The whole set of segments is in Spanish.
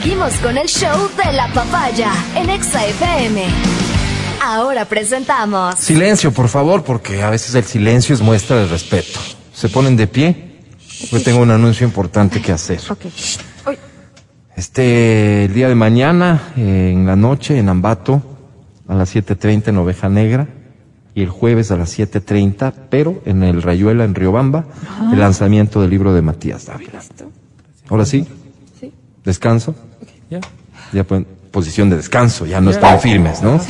Seguimos con el show de la papaya en Exa FM. Ahora presentamos. Silencio, por favor, porque a veces el silencio es muestra de respeto. ¿Se ponen de pie? Pues tengo un anuncio importante que hacer. Este, el día de mañana, en la noche, en Ambato, a las 7.30 en Oveja Negra, y el jueves a las 7.30, pero en el Rayuela, en Riobamba, el lanzamiento del libro de Matías Dávila. ¿Ahora sí? ¿Descanso? Ya. Ya pues, posición de descanso, ya no están firmes, ¿no?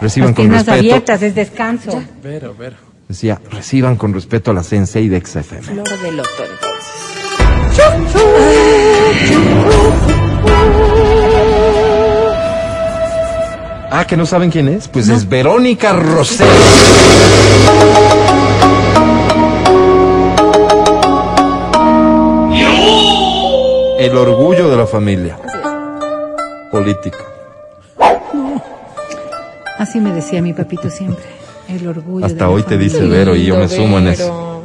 Reciban Las con piernas respeto. abiertas, es descanso. Vero, Vero. Decía, reciban con respeto a la Sensei de XFM. Flor del loto, entonces. Ah, que no saben quién es. Pues es Verónica Rosell. El orgullo de la familia. Política. Así me decía mi papito siempre. El orgullo. de Hasta la hoy te familia. dice Vero y yo me sumo en eso.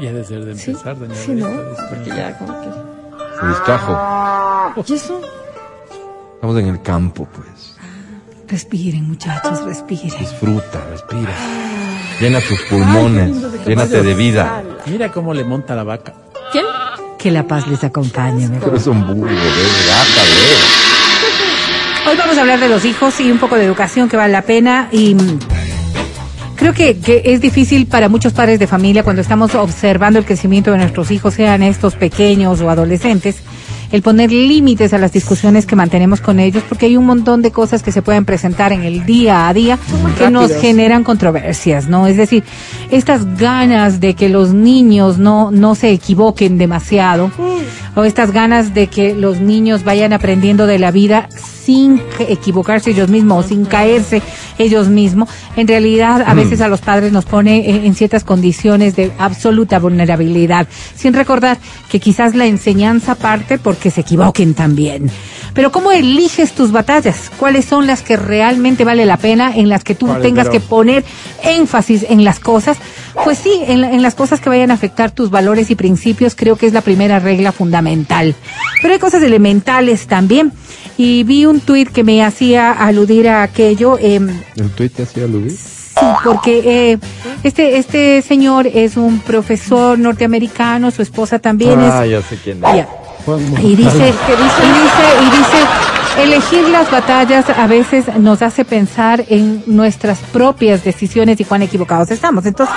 Ya de ser de empezar, doña Sí, ¿no? Verita, esto. Porque ya como que... Se distrajo. ¿Y eso? Estamos en el campo, pues. Respiren, muchachos, respiren. Disfruta, respira. Llena tus pulmones. Llénate de vida. Mira cómo le monta la vaca. ¿Quién? Que la paz les acompañe. mejor. Pero es un burro, de. Hoy vamos a hablar de los hijos y un poco de educación que vale la pena y mm, creo que, que es difícil para muchos padres de familia cuando estamos observando el crecimiento de nuestros hijos, sean estos pequeños o adolescentes, el poner límites a las discusiones que mantenemos con ellos porque hay un montón de cosas que se pueden presentar en el día a día que nos generan controversias, ¿no? Es decir, estas ganas de que los niños no, no se equivoquen demasiado o estas ganas de que los niños vayan aprendiendo de la vida sin que- equivocarse ellos mismos o sin caerse ellos mismos, en realidad a veces a los padres nos pone en ciertas condiciones de absoluta vulnerabilidad, sin recordar que quizás la enseñanza parte porque se equivoquen también. Pero ¿cómo eliges tus batallas? ¿Cuáles son las que realmente vale la pena, en las que tú ¿Cuáles, tengas que poner énfasis en las cosas? Pues sí, en, en las cosas que vayan a afectar tus valores y principios, creo que es la primera regla fundamental. Pero hay cosas elementales también. Y vi un tuit que me hacía aludir a aquello. em, ¿El tuit te hacía aludir? Sí, porque eh, este este señor es un profesor norteamericano, su esposa también Ah, es. ya sé quién Ya. Y dice, y dice, y dice, elegir las batallas a veces nos hace pensar en nuestras propias decisiones y cuán equivocados estamos. Entonces,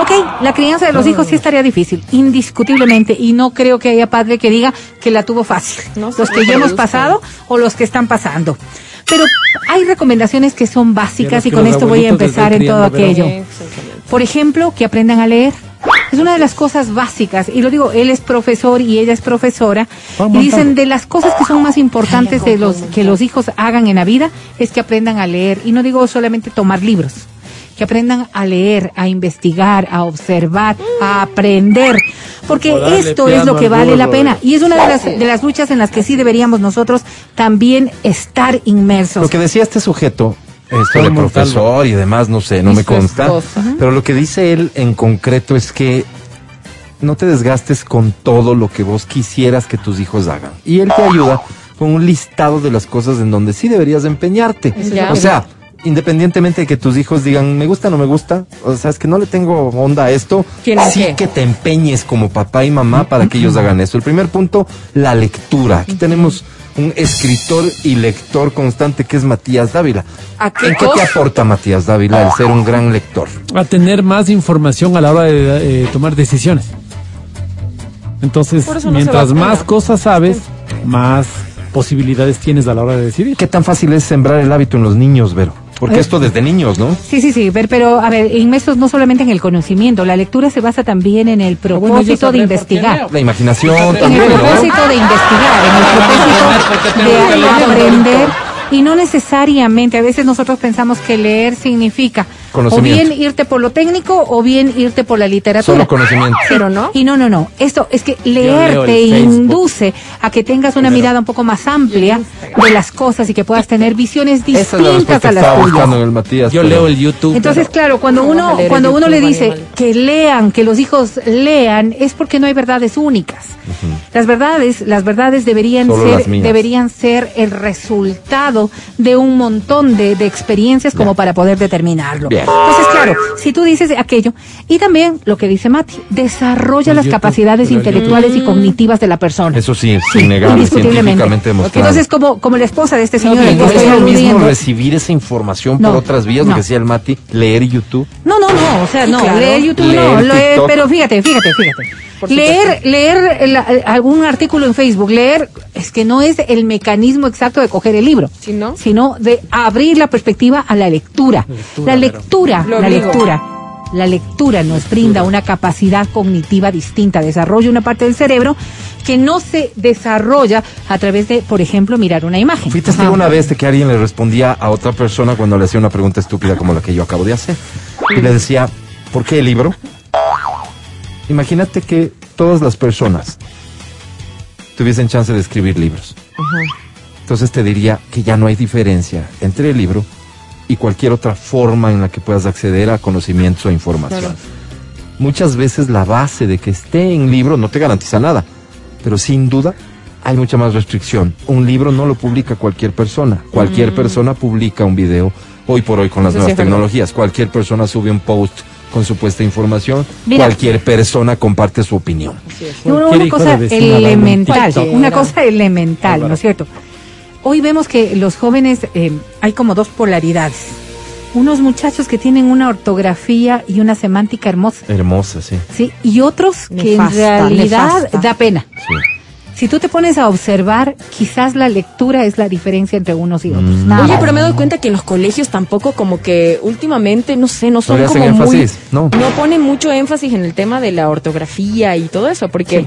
ok, la crianza de los hijos sí estaría difícil, indiscutiblemente, y no creo que haya padre que diga que la tuvo fácil. No, los que ya hemos pasado o los que están pasando. Pero hay recomendaciones que son básicas Y con esto voy a empezar en todo aquello. Por ejemplo, que aprendan a leer. Es una de las cosas básicas, y lo digo, él es profesor y ella es profesora, y dicen de las cosas que son más importantes de los que los hijos hagan en la vida es que aprendan a leer, y no digo solamente tomar libros, que aprendan a leer, a investigar, a observar, a aprender, porque esto es lo que al vale la pena, eh. y es una de las, de las luchas en las que sí deberíamos nosotros también estar inmersos. Lo que decía este sujeto, esto de profesor y demás, no sé, no me consta. esposa. Pero lo que dice él en concreto es que no te desgastes con todo lo que vos quisieras que tus hijos hagan. Y él te ayuda con un listado de las cosas en donde sí deberías de empeñarte. Ya. O sea, independientemente de que tus hijos digan, me gusta o no me gusta, o sea, es que no le tengo onda a esto, ¿Tienen sí qué? que te empeñes como papá y mamá para que ellos hagan eso. El primer punto, la lectura. Aquí tenemos un escritor y lector constante que es Matías Dávila. ¿A qué ¿En qué te aporta Matías Dávila el ser un gran lector? A tener más información a la hora de eh, tomar decisiones. Entonces, no mientras más cosas sabes, más posibilidades tienes a la hora de decidir. ¿Qué tan fácil es sembrar el hábito en los niños, Vero? Porque esto desde niños, ¿no? Sí, sí, sí, ver, pero a ver, inmersos no solamente en el conocimiento, la lectura se basa también en el bueno, yo propósito de investigar. La imaginación En el también, ¿no? propósito de investigar, en el propósito de aprender y no necesariamente, a veces nosotros pensamos que leer significa O bien irte por lo técnico o bien irte por la literatura. Solo conocimiento. Pero no. Y no, no, no. Esto es que leer te induce a que tengas una mirada un poco más amplia de las cosas y que puedas tener visiones Esa es la distintas a las tuyas. el Matías. Yo pero- leo el YouTube. Entonces, claro, cuando ¿Cómo vas a uno cuando uno le dice animal? que lean, que los hijos lean, es porque no hay verdades únicas. Las verdades, las verdades deberían Solo ser deberían ser el resultado de un montón de, de experiencias como para poder determinarlo. Bien. Entonces, claro, si tú dices aquello y también lo que dice Mati, desarrolla las capacidades el intelectuales y cognitivas de la persona. Eso sí, Sí, innegable, indiscutiblemente. científicamente demostrado. Entonces, como, como la esposa de este señor No, no es lo mismo recibir esa información No, por otras vías, no. lo que decía el Mati, leer YouTube. No, no, no, o sea, no, claro. leer YouTube Leer no, leer, pero fíjate, fíjate, fíjate. Leer, leer la- algún artículo en Facebook, leer es que no es el mecanismo exacto de coger el libro, ¿Sí, no? sino de abrir la perspectiva a la lectura. La lectura, Lo la lectura. La lectura nos brinda una capacidad cognitiva distinta, desarrolla una parte del cerebro que no se desarrolla a través de, por ejemplo, mirar una imagen. Fui testigo una vez de que alguien le respondía a otra persona cuando le hacía una pregunta estúpida como la que yo acabo de hacer. Y le decía, ¿por qué el libro? Imagínate que todas las personas tuviesen chance de escribir libros. Entonces te diría que ya no hay diferencia entre el libro y cualquier otra forma en la que puedas acceder a conocimientos o información. Muchas veces la base de que esté en libro no te garantiza nada, pero sin duda hay mucha más restricción. Un libro no lo publica cualquier persona. Cualquier persona publica un video hoy por hoy con las Eso sí nuevas tecnologías. Cualquier persona sube un post con supuesta información. Mira. Cualquier persona comparte su opinión. Una, cosa elemental, una cosa elemental, ¿no es cierto? Hoy vemos que los jóvenes eh, hay como dos polaridades. Unos muchachos que tienen una ortografía y una semántica hermosa, Hermosa, sí. ¿sí? Y otros que Nefasta, en realidad nefasta. da pena. sí. Si tú te pones a observar, quizás la lectura es la diferencia entre unos y otros. Mm. Nada Oye, pero me doy cuenta que en los colegios tampoco como que últimamente, no sé, no son como énfasis, muy... no. ponen mucho énfasis en el tema de la ortografía y todo eso, porque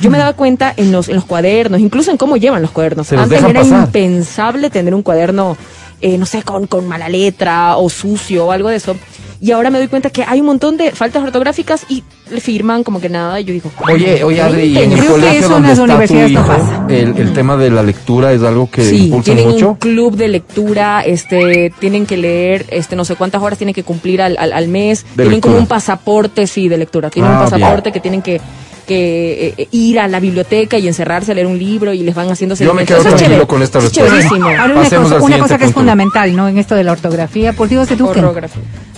yo me daba cuenta en los, en los cuadernos, incluso en cómo llevan los cuadernos. Los Antes era pasar. impensable tener un cuaderno, eh, no sé, con, con mala letra o sucio o algo de eso. Y ahora me doy cuenta que hay un montón de faltas ortográficas y le firman como que nada. Y yo digo, Oye, oye, Adri, ¿y en el Creo que colegio donde las está universidades hijo, pasa. el, el tema de la lectura es algo que sí, impulsan tienen mucho? un club de lectura, este, tienen que leer, este, no sé cuántas horas tienen que cumplir al, al, al mes, De tienen como un pasaporte, sí, de lectura, tienen Ah, un pasaporte bien. que tienen que, que eh, ir a la biblioteca y encerrarse a leer un libro y les van haciendo Yo me quedo tranquilo chévere, con esta respuesta. Ahora una cosa, una que es fundamental, ¿no? En esto de la ortografía, por Dios eduquen.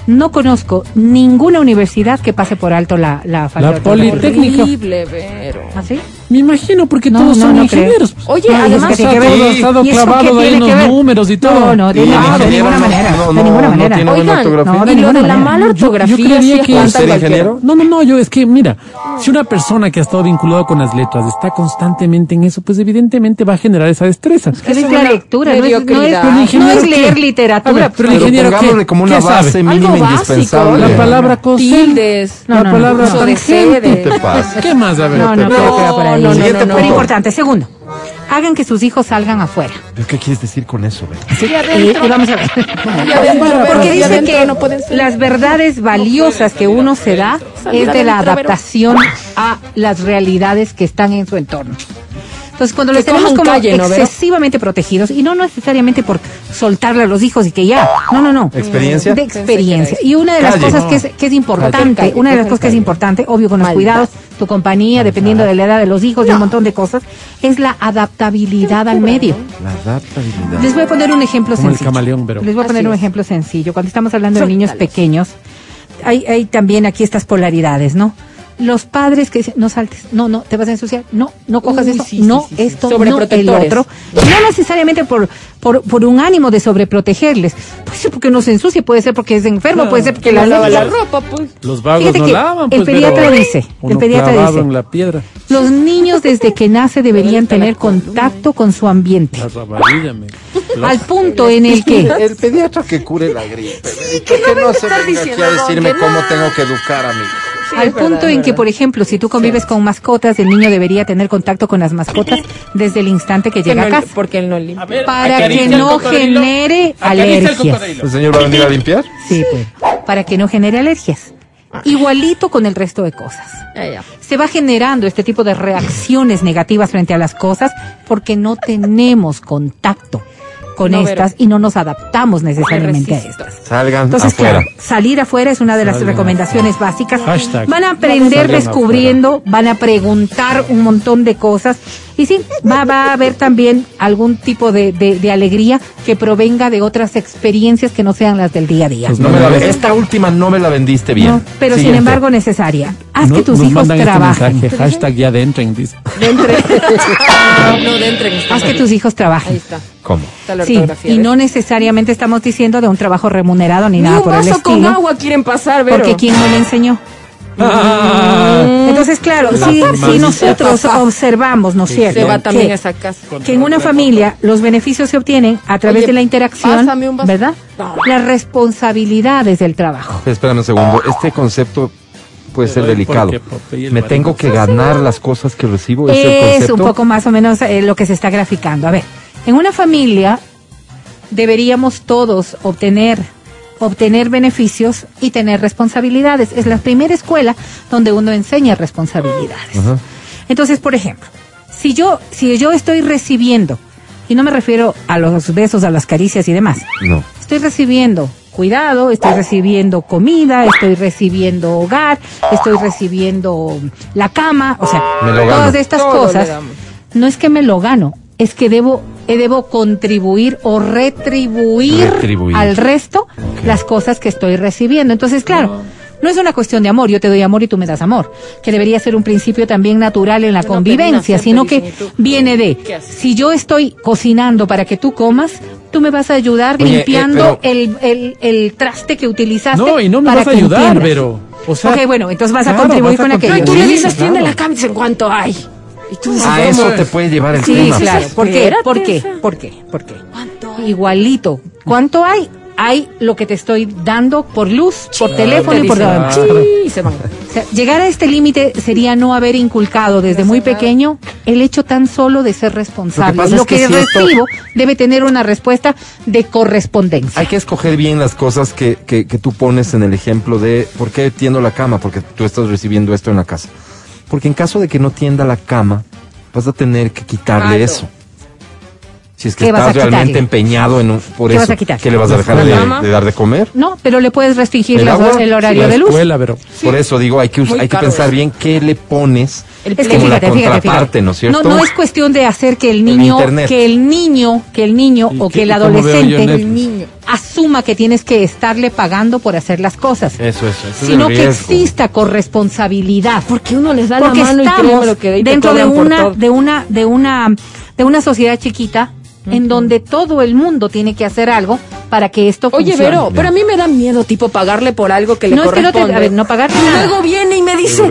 No conozco ninguna universidad que pase por alto la, la falta La de ortografía. Politécnica. Horrible, Vero. ¿Ah, sí? Me imagino, porque No, todos no, son no creo. ingenieros. pues. Oye, No, y es además, que tiene que todo ver- ha estado ¿y eso clavado ahí en que los ver? números y todo. No, no, de, el de ninguna no- manera. no, de ninguna manera. tiene buena Oigan, ortografía. no, de y lo de la mala Yo- yo ortografía creería sí que- ¿Ser ingeniero? No, no, no, yo es que, mira, si una persona que ha estado vinculada con las letras está constantemente en eso, pues evidentemente va a generar esa destreza. Que es Es la lectura, no es, no es- mediocridad. Pero el no es leer literatura. Ver, pero el ingeniero qué? como una base mínima Algo básico, indispensable. La palabra coser. Tildes. No, la no, palabra tangente. ¿Qué más? A ver. No, no, No, no, no, Siguiente no, no. Importante, segundo, hagan que sus hijos salgan afuera. ¿Pero qué quieres decir con eso? Ve? Y, y vamos a ver. Adentro, Porque dice adentro que no pueden ser. las verdades valiosas que uno se da es de la adaptación a las realidades que están en su entorno. Entonces, cuando les tenemos como calle, ¿no, Vero? excesivamente protegidos, y no necesariamente por soltarle a los hijos y que ya, no, no, no. ¿Experiencia? De experiencia. Y una de las Calle. cosas que es, que es importante, Calle, una de las cosas que es importante, obvio con los cuidados, tu compañía, dependiendo de la edad de los hijos y un montón de cosas, es la adaptabilidad al medio. La adaptabilidad. Les voy a poner un ejemplo Como el sencillo. camaleón, pero- Les voy a poner Así un es. ejemplo sencillo. Cuando estamos hablando de niños pequeños, hay, hay también aquí estas polaridades, ¿no? Los padres que dicen, no saltes, no, no, te vas a ensuciar, no, no cojas Uy, sí, no, sí, sí, sí. esto, no, el otro. No necesariamente por, por, por un ánimo de sobreprotegerles. Puede ser porque no se ensucie, puede ser porque es enfermo, puede ser porque Que la lava la ropa, pues. Los vagos Fíjate no que lavan, el pues, pediatra pero dice, el pediatra dice. en la piedra. Los niños desde que nace deberían tener contacto con su ambiente. Me- Al punto en el que El pediatra que cure la gripe. ¿Y por qué no se venga aquí a decirme cómo tengo que educar a mi Al verdad, punto en que, por ejemplo, si tú convives con mascotas, el niño debería tener contacto con las mascotas desde el instante que Que llega no- a casa. Porque él no limpia. Para que no genere alergias. ¿El señor va a venir a limpiar? Sí, pues. Para que no genere alergias. Igualito con el resto de cosas. Se va generando este tipo de reacciones negativas frente a las cosas porque no tenemos contacto con No, estas y no nos adaptamos necesariamente a estas. Salgan Entonces, afuera. claro, salir afuera es una de las Salgan recomendaciones básicas. Hashtag. Van a aprender Salgan descubriendo, van a preguntar un montón de cosas. Y sí, va, va a haber también algún tipo de, de- de alegría que provenga de otras experiencias que no sean las del día a día. Pues No me la ve- esta última no me la vendiste bien. No, pero sin embargo necesaria. Haz No- que tus nos hijos mandan este trabajen. mensaje, hashtag ya de entren, dice. No, de entren. está Haz que tus hijos Ahí trabajen. está. ¿Cómo? Está la Sí, y no necesariamente estamos diciendo de un trabajo remunerado ni, Ni nada un por el vaso con estilo. agua quieren pasar, Vero. Porque ¿quién no le enseñó? Entonces, claro, La si, nosotros observamos, ¿no es cierto? Se va también que- a esa casa. que en una familia los beneficios se obtienen a través Oye, de la interacción, pásame un vaso. ¿verdad? No. Las responsabilidades del trabajo. Espérame un segundo. Este concepto puede ser delicado. ¿por qué, Popeye, el Me tengo que ganar las cosas que recibo. ¿Es, el concepto? un poco más o menos eh, lo que se está graficando. A ver, en una familia deberíamos todos obtener obtener beneficios y tener responsabilidades. Es la primera escuela donde uno enseña responsabilidades. Entonces, por ejemplo, si yo si yo estoy recibiendo y no me refiero a los besos, a las caricias y demás. No. Estoy recibiendo cuidado, estoy recibiendo comida, estoy recibiendo hogar, estoy recibiendo la cama, o sea, Me lo gano. todas estas Todo cosas. No es que me lo gano, es que debo debo contribuir o retribuir, Retribuir. al resto las cosas que estoy recibiendo. Entonces, claro, no es una cuestión de amor, yo te doy amor y tú me das amor, que debería ser un principio también natural en la No, convivencia, sino que viene de, si yo estoy cocinando para que tú comas, tú me vas a ayudar Oye, eh, limpiando pero- el, el, el traste que utilizaste. No, y no me para vas a que ayudar, entiendas. pero. O sea, ok, bueno, entonces vas a contribuir vas a con aquello. No, y tú le dices, claro. tiende la cama y dicen, ¿cuánto hay? Y tú dices, A eso te puede llevar el Sí, tema. claro. ¿Por qué? ¿Por qué? ¿Por qué? ¿Por qué? Igualito. ¿Cuánto hay? Hay lo que te estoy dando por luz, por teléfono y por. "Sí", se van. O sea, llegar a este límite sería no haber inculcado desde muy pequeño el hecho tan solo de ser responsable. Lo que Lo pasa que, es que si esto- recibo debe tener una respuesta de correspondencia. Hay que escoger bien las cosas que, que, que tú pones en el ejemplo de por qué tiendo la cama, porque tú estás recibiendo esto en la casa. Porque en caso de que no tienda la cama, vas a tener que quitarle Claro. eso. Si es que ¿Qué vas estás realmente empeñado en un, por ¿Qué eso, vas a quitar? ¿qué le vas a dejar ¿La de, dar de comer? No, pero le puedes restringir ¿El las- agua? el horario la de luz. Por eso digo, hay que, Muy hay que pensar bien qué le pones El Es que como fíjate, la fíjate, fíjate. ¿no cierto? No, no es cuestión de hacer que el niño, que el niño, que el niño ¿Y o que el adolescente asuma que tienes que estarle pagando por hacer las cosas, Eso, eso, eso es sino que exista corresponsabilidad. Porque uno les da Porque la mano y lo que de dentro de una, de una, de una, de una sociedad chiquita en donde todo el mundo tiene que hacer algo para que esto Oye, funcione. Vero, pero a mí me da miedo, tipo, pagarle por algo que le No, es que no te- corresponde. a ver, no pagarte nada. luego viene y me dice,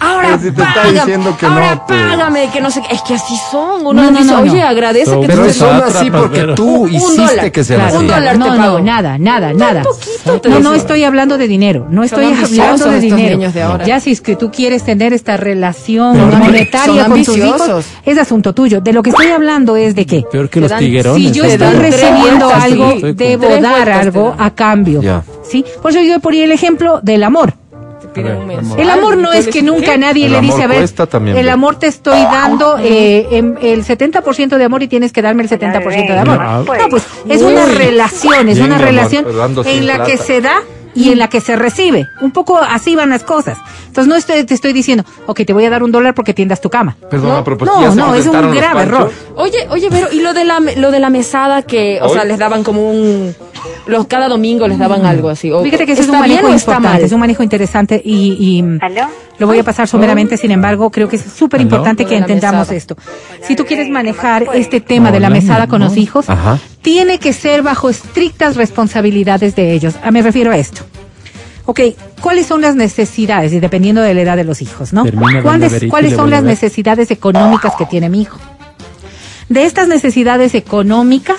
ahora si te está págame, diciendo que ahora no, pues. págame, que no sé qué. Es que así son. Uno No, no, dice, no, no. oye, agradece So- que Pero tú Pero son así porque pero- tú hiciste que sean Claro. Un dólar no, no, nada, nada, nada. No, no estoy hablando de dinero, no estoy hablando de dinero. niños de ahora. Ya si es que tú quieres tener esta relación monetaria con tus hijos, es asunto tuyo. De lo que estoy hablando es de que Peor que los tiguerones. si yo ¿no? estoy recibiendo algo, sí. Debo Tres dar vueltas algo a cambio. ¿Sí? Por eso yo ponía el ejemplo del amor. El amor no es que nunca nadie El le dice, a ver, también, el amor te estoy dando eh, em, el 70% de amor y tienes que darme el 70% de amor. No, No, pues es una relación, es Bien, una relación en la que se da y en la que se recibe. Un poco así van las cosas. Entonces no estoy, te estoy diciendo, ok, te voy a dar un dólar porque tiendas tu cama. Perdón, a propósito, no, ¿ya se no, es un grave error. Oye, oye, pero y lo de la lo de la mesada que, o Hoy- sea, les daban como un los cada domingo les daban algo así. O- Fíjate que ese es un ¿está bien manejo importante, es un manejo interesante y, y, mm, ¿Aló? lo voy a pasar someramente, sin embargo, creo que es súper importante que entendamos mesada. esto. Si tú quieres manejar este tema de la mesada con los hijos, Ajá. tiene que ser bajo estrictas responsabilidades de ellos. Ah, me refiero a esto. Ok, ¿cuáles son las necesidades? Y dependiendo de la edad de los hijos, ¿no? ¿Cuáles, ¿cuáles le son las necesidades económicas que tiene mi hijo? De estas necesidades económicas,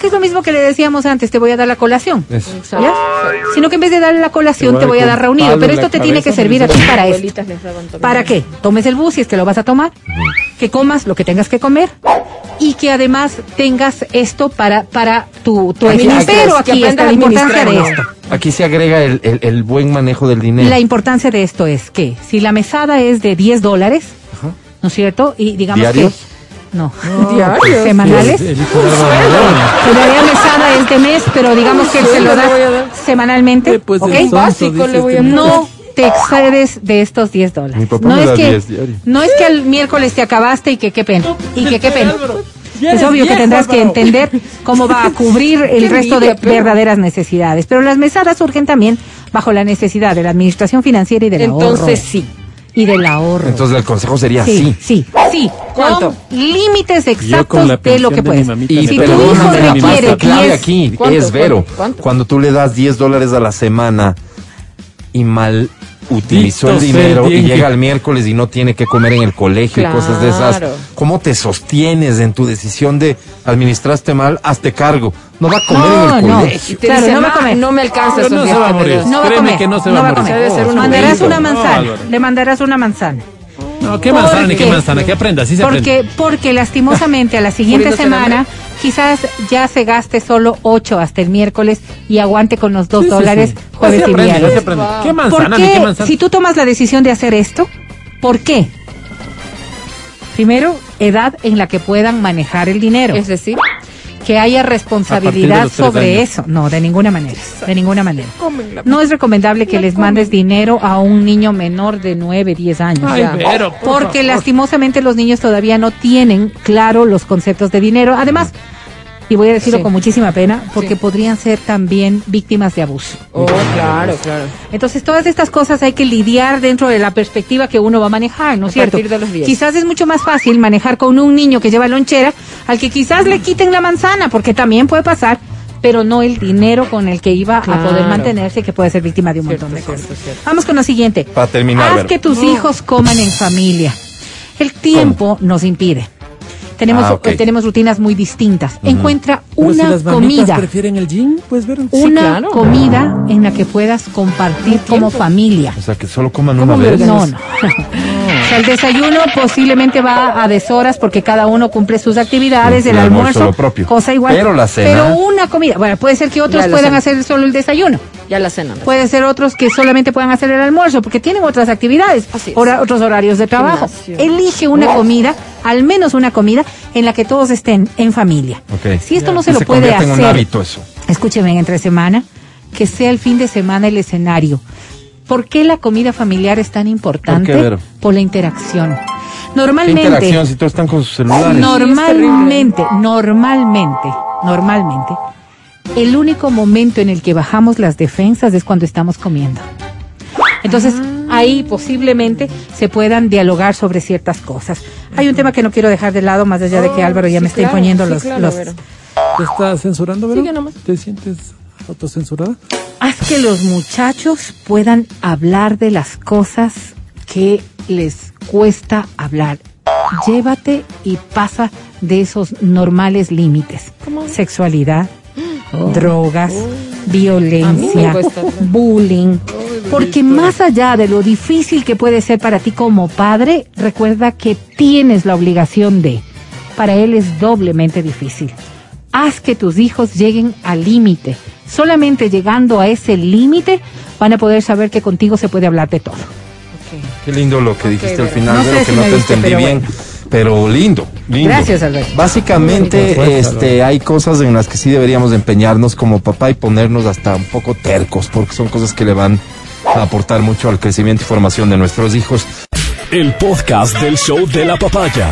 que es lo mismo que le decíamos antes, te voy a dar la colación. Eso. ¿ya? Sino que en vez de darle la colación, Te voy a dar reunido. Pero esto te tiene que servir a ti para esto. también. ¿Para qué? Tomes el bus si es que lo vas a tomar, que comas lo que tengas que comer y que además tengas esto para, para tu, tu Pero aquí está la importancia de esto. Aquí se agrega el, el- el buen manejo del dinero. La importancia de esto es que si la mesada es de 10 dólares, ¿no es cierto? Y digamos ¿Diarios? que... No, ¿Diarios? semanales. El hijo de Álvaro Que la mesada es de mes, pero digamos que él se lo da semanalmente. Eh, pues, ¿ok? el sonso, Básico le voy a este no te excedes de estos 10 dólares. Mi papá no me es da que 10 diario. no es que el miércoles te acabaste y que qué pena y que qué pena. Ya Es obvio que tendrás que entender cómo va a cubrir el resto de verdaderas necesidades. Pero las mesadas surgen también bajo la necesidad de la administración financiera y del ahorro. Entonces sí. Y del ahorro. Entonces el consejo sería Sí, sí. sí, sí. ¿Cuánto? Con límites exactos de lo que de puedes. Y si tu hijo requiere clave 10, aquí ¿Cuánto? es Vero. ¿Cuánto? ¿Cuánto? Cuando tú le das 10 dólares a la semana y mal utilizó el Dito dinero y llega el miércoles y no tiene que comer en el colegio y cosas de esas. ¿cómo te sostienes en tu decisión de administraste mal, hazte cargo? No va a comer No, en el no. colegio. Claro, dice, no va a "Ma, comer". no me alcanza no se va a morir. das". No va a Créeme comer. que no se va a va a morir. comer. Debe ser una mandarás una manzana. Le mandarás una manzana. No, qué manzana ni ¿Por qué qué? manzana, que aprenda, así se aprende. Porque, porque lastimosamente a la siguiente semana. Quizás ya se gaste solo 8 hasta el miércoles y aguante con los 2 Sí, sí, dólares sí. jueves y viernes. ¿Qué ¿Por manzana ni qué qué, manzana? si tú tomas la decisión de hacer esto, por qué? Primero, edad en la que puedan manejar el dinero. Es decir, que haya responsabilidad sobre años. eso. No, de ninguna manera. De ninguna manera. No es recomendable que les mandes dinero a un niño menor de 9, 10 años. Ay, Ya. Vero, por Porque favor. lastimosamente los niños todavía no tienen claro los conceptos de dinero. Además, y voy a decirlo Sí. con muchísima pena, porque Sí. podrían ser también víctimas de abuso. oh, claro, claro. Entonces, todas estas cosas hay que lidiar dentro de la perspectiva que uno va a manejar, ¿no es A cierto? partir de los 10. Quizás es mucho más fácil manejar con un niño que lleva lonchera al que quizás le quiten la manzana, porque también puede pasar, pero no el dinero con el que iba a poder mantenerse, que puede ser víctima de un Cierto, montón de cierto, cosas. cierto. Vamos con lo siguiente. Para terminar, Haz que tus hijos coman en familia. El tiempo nos impide. Tenemos, Ah, ok. eh, tenemos rutinas muy distintas. Encuentra Pero si una las mamitas comida prefieren el gym, pues ver. una claro. comida en la que puedas compartir como familia. O sea, que solo coman ¿Cómo una vez. No, no. O sea, el desayuno posiblemente va a deshoras porque cada uno cumple sus actividades, Sí, el, el almuerzo almuerzo, lo propio. cosa igual. Pero la cena- Pero una comida. Bueno, puede ser que otros puedan cena. hacer solo el desayuno. Ya la cena. Puede ser otros que solamente puedan hacer el almuerzo porque tienen otras actividades, Así es. hora- otros horarios de trabajo. Gimnasio. Elige una comida, al menos una comida en la que todos estén en familia. Si esto no se lo se puede convierte en un hacer, hábito eso. escúcheme, entre semana, que sea el fin de semana el escenario. ¿Por qué la comida familiar es tan importante? ¿Por qué, la interacción. ¿Qué Normalmente, interacción si todos están con sus celulares? normalmente, normalmente, normalmente, el único momento en el que bajamos las defensas es cuando estamos comiendo. Entonces, ahí posiblemente se puedan dialogar sobre ciertas cosas. Hay un tema que no quiero dejar de lado, más allá de que Oh, Álvaro ya sí, me está claro, imponiendo sí, los, claro, los- Vero. ¿Te estás censurando, Vero? Sigue nomás. ¿Te sientes autocensurada? Haz que los muchachos puedan hablar de las cosas que les cuesta hablar. Llévate y pasa de esos normales límites. Sexualidad, drogas, A mí me violencia, bullying. Porque más allá de lo difícil que puede ser para ti como padre, recuerda que tienes la obligación de. Para él es doblemente difícil. Haz que tus hijos lleguen al límite. Solamente llegando a ese límite van a poder saber que contigo se puede hablar de todo. Qué lindo lo que dijiste al final, No sé que si no me te viste, entendí pero bien. bueno. Pero lindo, lindo. Gracias, Alberto. Básicamente, Fuerza, este, hay cosas en las que sí deberíamos de empeñarnos como papá y ponernos hasta un poco tercos, porque son cosas que le van a aportar mucho al crecimiento y formación de nuestros hijos. El podcast del show de la papaya.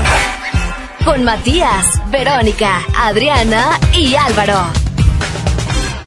Con Matías, Verónica, Adriana y Álvaro.